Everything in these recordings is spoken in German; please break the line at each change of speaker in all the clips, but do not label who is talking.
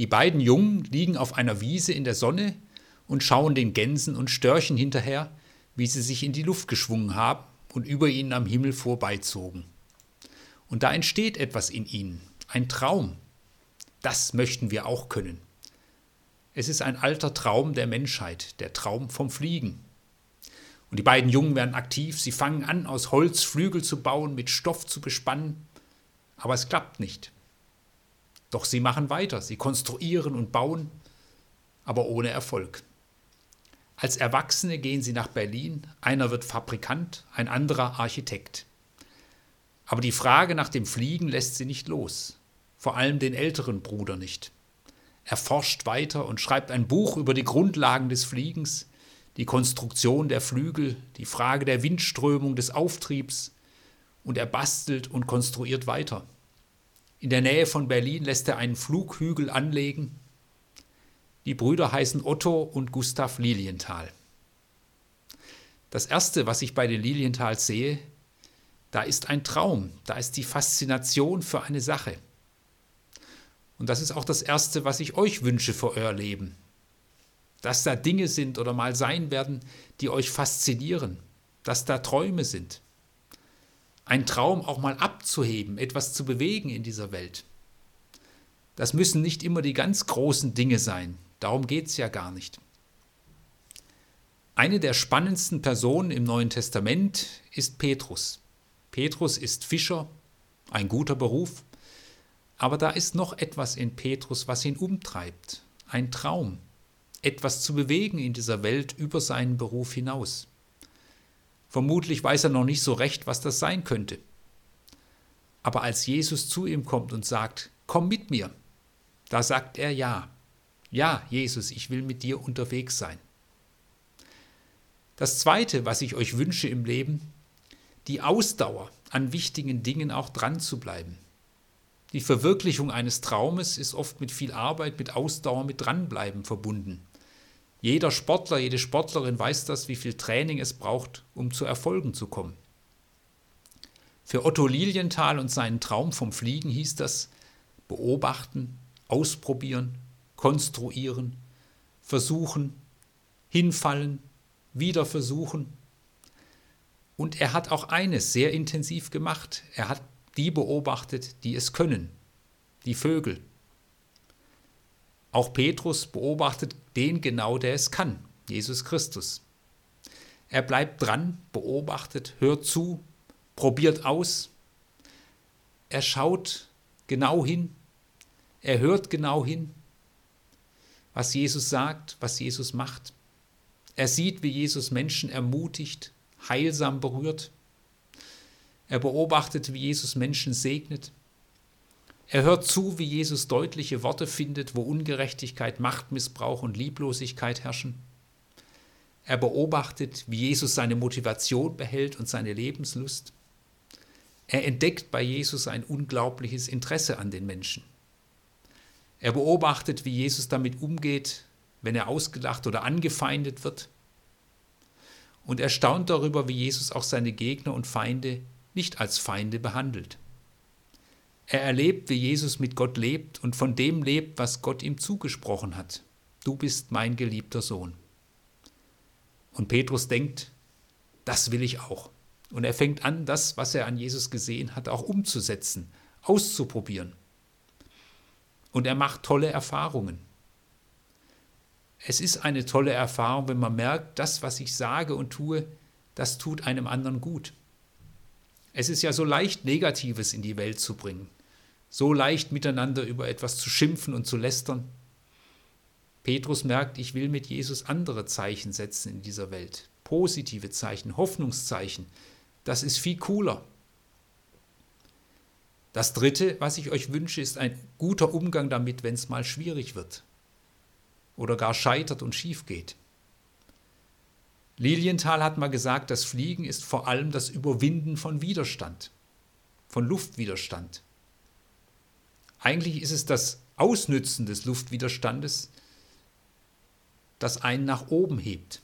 Die beiden Jungen liegen auf einer Wiese in der Sonne und schauen den Gänsen und Störchen hinterher, wie sie sich in die Luft geschwungen haben und über ihnen am Himmel vorbeizogen. Und da entsteht etwas in ihnen, ein Traum. Das möchten wir auch können. Es ist ein alter Traum der Menschheit, der Traum vom Fliegen. Und die beiden Jungen werden aktiv, sie fangen an, aus Holz Flügel zu bauen, mit Stoff zu bespannen, aber es klappt nicht. Doch sie machen weiter, sie konstruieren und bauen, aber ohne Erfolg. Als Erwachsene gehen sie nach Berlin, einer wird Fabrikant, ein anderer Architekt. Aber die Frage nach dem Fliegen lässt sie nicht los, vor allem den älteren Bruder nicht. Er forscht weiter und schreibt ein Buch über die Grundlagen des Fliegens, die Konstruktion der Flügel, die Frage der Windströmung, des Auftriebs, und er bastelt und konstruiert weiter. In der Nähe von Berlin lässt er einen Flughügel anlegen. Die Brüder heißen Otto und Gustav Lilienthal. Das Erste, was ich bei den Lilienthals sehe, da ist ein Traum, da ist die Faszination für eine Sache. Und das ist auch das Erste, was ich euch wünsche für euer Leben. Dass da Dinge sind oder mal sein werden, die euch faszinieren, dass da Träume sind. Ein Traum auch mal abzuheben, etwas zu bewegen in dieser Welt. Das müssen nicht immer die ganz großen Dinge sein, darum geht es ja gar nicht. Eine der spannendsten Personen im Neuen Testament ist Petrus. Petrus ist Fischer, ein guter Beruf, aber da ist noch etwas in Petrus, was ihn umtreibt, ein Traum, etwas zu bewegen in dieser Welt über seinen Beruf hinaus. Vermutlich weiß er noch nicht so recht, was das sein könnte. Aber als Jesus zu ihm kommt und sagt, komm mit mir, da sagt er ja. Ja, Jesus, ich will mit dir unterwegs sein. Das Zweite, was ich euch wünsche im Leben, die Ausdauer, an wichtigen Dingen auch dran zu bleiben. Die Verwirklichung eines Traumes ist oft mit viel Arbeit, mit Ausdauer, mit Dranbleiben verbunden. Jeder Sportler, jede Sportlerin weiß das, wie viel Training es braucht, um zu Erfolgen zu kommen. Für Otto Lilienthal und seinen Traum vom Fliegen hieß das beobachten, ausprobieren, konstruieren, versuchen, hinfallen, wieder versuchen. Und er hat auch eines sehr intensiv gemacht. Er hat die beobachtet, die es können, die Vögel. Auch Petrus beobachtet den genau, der es kann, Jesus Christus. Er bleibt dran, beobachtet, hört zu, probiert aus. Er schaut genau hin, er hört genau hin, was Jesus sagt, was Jesus macht. Er sieht, wie Jesus Menschen ermutigt, heilsam berührt. Er beobachtet, wie Jesus Menschen segnet. Er hört zu, wie Jesus deutliche Worte findet, wo Ungerechtigkeit, Machtmissbrauch und Lieblosigkeit herrschen. Er beobachtet, wie Jesus seine Motivation behält und seine Lebenslust. Er entdeckt bei Jesus ein unglaubliches Interesse an den Menschen. Er beobachtet, wie Jesus damit umgeht, wenn er ausgelacht oder angefeindet wird. Und er staunt darüber, wie Jesus auch seine Gegner und Feinde nicht als Feinde behandelt. Er erlebt, wie Jesus mit Gott lebt und von dem lebt, was Gott ihm zugesprochen hat. Du bist mein geliebter Sohn. Und Petrus denkt, das will ich auch. Und er fängt an, das, was er an Jesus gesehen hat, auch umzusetzen, auszuprobieren. Und er macht tolle Erfahrungen. Es ist eine tolle Erfahrung, wenn man merkt, das, was ich sage und tue, das tut einem anderen gut. Es ist ja so leicht, Negatives in die Welt zu bringen, so leicht miteinander über etwas zu schimpfen und zu lästern. Petrus merkt, ich will mit Jesus andere Zeichen setzen in dieser Welt, positive Zeichen, Hoffnungszeichen. Das ist viel cooler. Das Dritte, was ich euch wünsche, ist ein guter Umgang damit, wenn es mal schwierig wird oder gar scheitert und schief geht. Lilienthal hat mal gesagt, das Fliegen ist vor allem das Überwinden von Widerstand, von Luftwiderstand. Eigentlich ist es das Ausnützen des Luftwiderstandes, das einen nach oben hebt.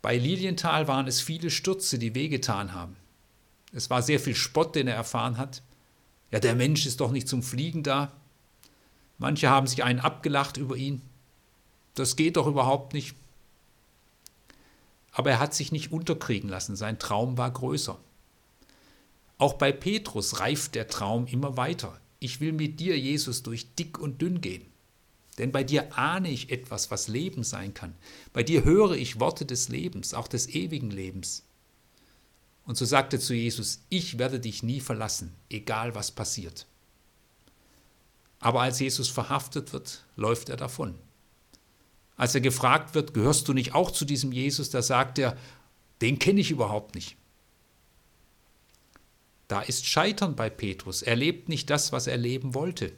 Bei Lilienthal waren es viele Stürze, die wehgetan haben. Es war sehr viel Spott, den er erfahren hat. Ja, der Mensch ist doch nicht zum Fliegen da. Manche haben sich einen abgelacht über ihn. Das geht doch überhaupt nicht. Aber er hat sich nicht unterkriegen lassen, sein Traum war größer. Auch bei Petrus reift der Traum immer weiter. Ich will mit dir, Jesus, durch dick und dünn gehen. Denn bei dir ahne ich etwas, was Leben sein kann. Bei dir höre ich Worte des Lebens, auch des ewigen Lebens. Und so sagte zu Jesus, ich werde dich nie verlassen, egal was passiert. Aber als Jesus verhaftet wird, läuft er davon. Als er gefragt wird, gehörst du nicht auch zu diesem Jesus, da sagt er, den kenne ich überhaupt nicht. Da ist Scheitern bei Petrus. Er lebt nicht das, was er leben wollte.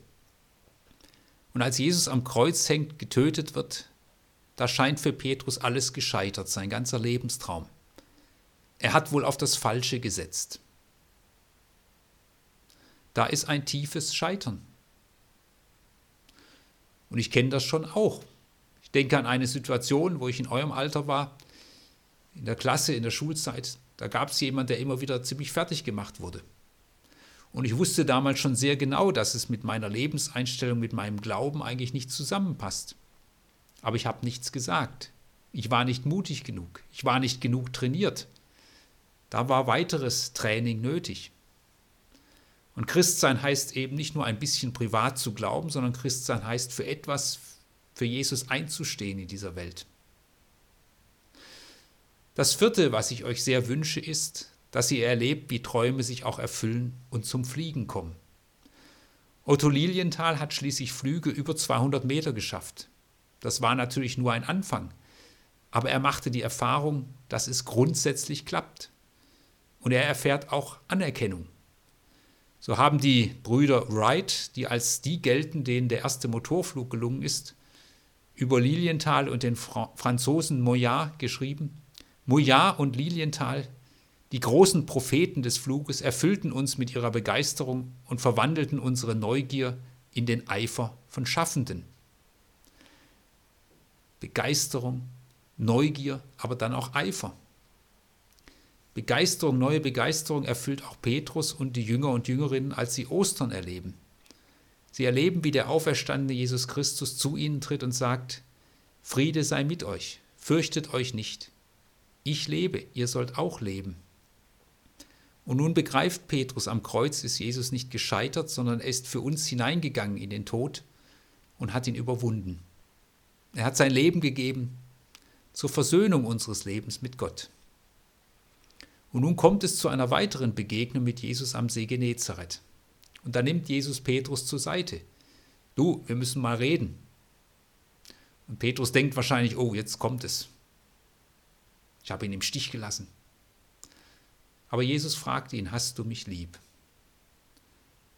Und als Jesus am Kreuz hängt, getötet wird, da scheint für Petrus alles gescheitert, sein ganzer Lebenstraum. Er hat wohl auf das Falsche gesetzt. Da ist ein tiefes Scheitern. Und ich kenne das schon auch. Ich denke an eine Situation, wo ich in eurem Alter war, in der Klasse, in der Schulzeit. Da gab es jemanden, der immer wieder ziemlich fertig gemacht wurde. Und ich wusste damals schon sehr genau, dass es mit meiner Lebenseinstellung, mit meinem Glauben eigentlich nicht zusammenpasst. Aber ich habe nichts gesagt. Ich war nicht mutig genug. Ich war nicht genug trainiert. Da war weiteres Training nötig. Und Christsein heißt eben nicht nur ein bisschen privat zu glauben, sondern Christsein heißt für etwas, für Jesus einzustehen in dieser Welt. Das vierte, was ich euch sehr wünsche, ist, dass ihr erlebt, wie Träume sich auch erfüllen und zum Fliegen kommen. Otto Lilienthal hat schließlich Flüge über 200 Meter geschafft. Das war natürlich nur ein Anfang, aber er machte die Erfahrung, dass es grundsätzlich klappt. Und er erfährt auch Anerkennung. So haben die Brüder Wright, die als die gelten, denen der erste Motorflug gelungen ist, über Lilienthal und den Franzosen Moyard geschrieben. Moyard und Lilienthal die großen Propheten des Fluges erfüllten uns mit ihrer Begeisterung und verwandelten unsere Neugier in den Eifer von Schaffenden. Begeisterung, Neugier, aber dann auch Eifer. Begeisterung, neue Begeisterung erfüllt auch Petrus und die Jünger und Jüngerinnen, als sie Ostern erleben. Sie erleben, wie der auferstandene Jesus Christus zu ihnen tritt und sagt, Friede sei mit euch, fürchtet euch nicht. Ich lebe, ihr sollt auch leben. Und nun begreift Petrus, am Kreuz ist Jesus nicht gescheitert, sondern er ist für uns hineingegangen in den Tod und hat ihn überwunden. Er hat sein Leben gegeben zur Versöhnung unseres Lebens mit Gott. Und nun kommt es zu einer weiteren Begegnung mit Jesus am See Genezareth. Und da nimmt Jesus Petrus zur Seite. Du, wir müssen mal reden. Und Petrus denkt wahrscheinlich, oh, jetzt kommt es. Ich habe ihn im Stich gelassen. Aber Jesus fragt ihn, hast du mich lieb?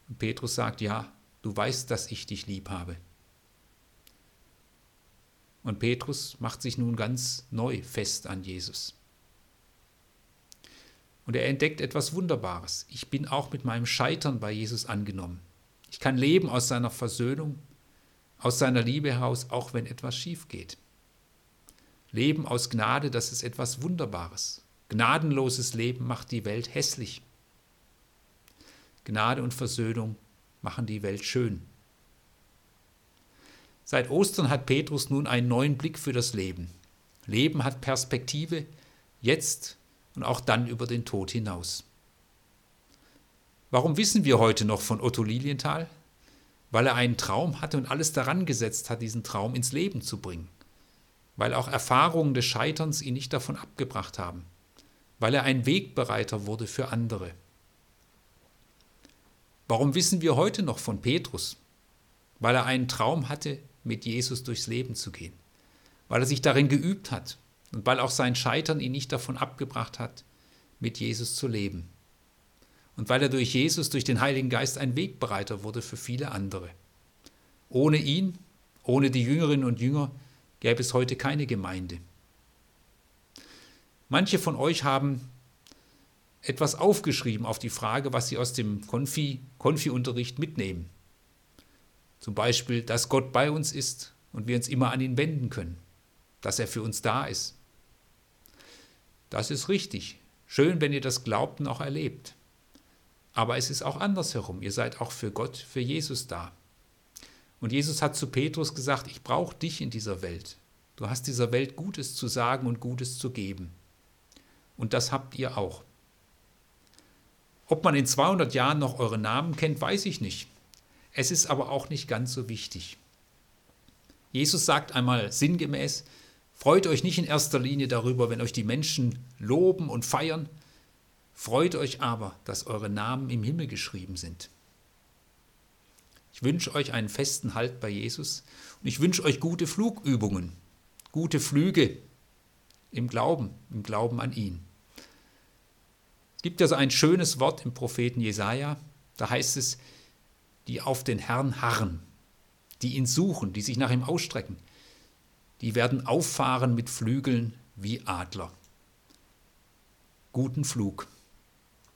Und Petrus sagt, ja, du weißt, dass ich dich lieb habe. Und Petrus macht sich nun ganz neu fest an Jesus. Und er entdeckt etwas Wunderbares. Ich bin auch mit meinem Scheitern bei Jesus angenommen. Ich kann leben aus seiner Versöhnung, aus seiner Liebe heraus, auch wenn etwas schief geht. Leben aus Gnade, das ist etwas Wunderbares. Gnadenloses Leben macht die Welt hässlich. Gnade und Versöhnung machen die Welt schön. Seit Ostern hat Petrus nun einen neuen Blick für das Leben. Leben hat Perspektive, jetzt und auch dann über den Tod hinaus. Warum wissen wir heute noch von Otto Lilienthal? Weil er einen Traum hatte und alles daran gesetzt hat, diesen Traum ins Leben zu bringen. Weil auch Erfahrungen des Scheiterns ihn nicht davon abgebracht haben weil er ein Wegbereiter wurde für andere. Warum wissen wir heute noch von Petrus? Weil er einen Traum hatte, mit Jesus durchs Leben zu gehen, weil er sich darin geübt hat und weil auch sein Scheitern ihn nicht davon abgebracht hat, mit Jesus zu leben. Und weil er durch Jesus, durch den Heiligen Geist ein Wegbereiter wurde für viele andere. Ohne ihn, ohne die Jüngerinnen und Jünger, gäbe es heute keine Gemeinde. Manche von euch haben etwas aufgeschrieben auf die Frage, was sie aus dem Konfi-Unterricht Konfi mitnehmen. Zum Beispiel, dass Gott bei uns ist und wir uns immer an ihn wenden können, dass er für uns da ist. Das ist richtig. Schön, wenn ihr das glaubt und auch erlebt. Aber es ist auch andersherum. Ihr seid auch für Gott, für Jesus da. Und Jesus hat zu Petrus gesagt, ich brauche dich in dieser Welt. Du hast dieser Welt Gutes zu sagen und Gutes zu geben. Und das habt ihr auch. Ob man in 200 Jahren noch eure Namen kennt, weiß ich nicht. Es ist aber auch nicht ganz so wichtig. Jesus sagt einmal sinngemäß, freut euch nicht in erster Linie darüber, wenn euch die Menschen loben und feiern, freut euch aber, dass eure Namen im Himmel geschrieben sind. Ich wünsche euch einen festen Halt bei Jesus und ich wünsche euch gute Flugübungen, gute Flüge im Glauben, im Glauben an ihn. Es gibt ja so ein schönes Wort im Propheten Jesaja, da heißt es, die auf den Herrn harren, die ihn suchen, die sich nach ihm ausstrecken, die werden auffahren mit Flügeln wie Adler. Guten Flug.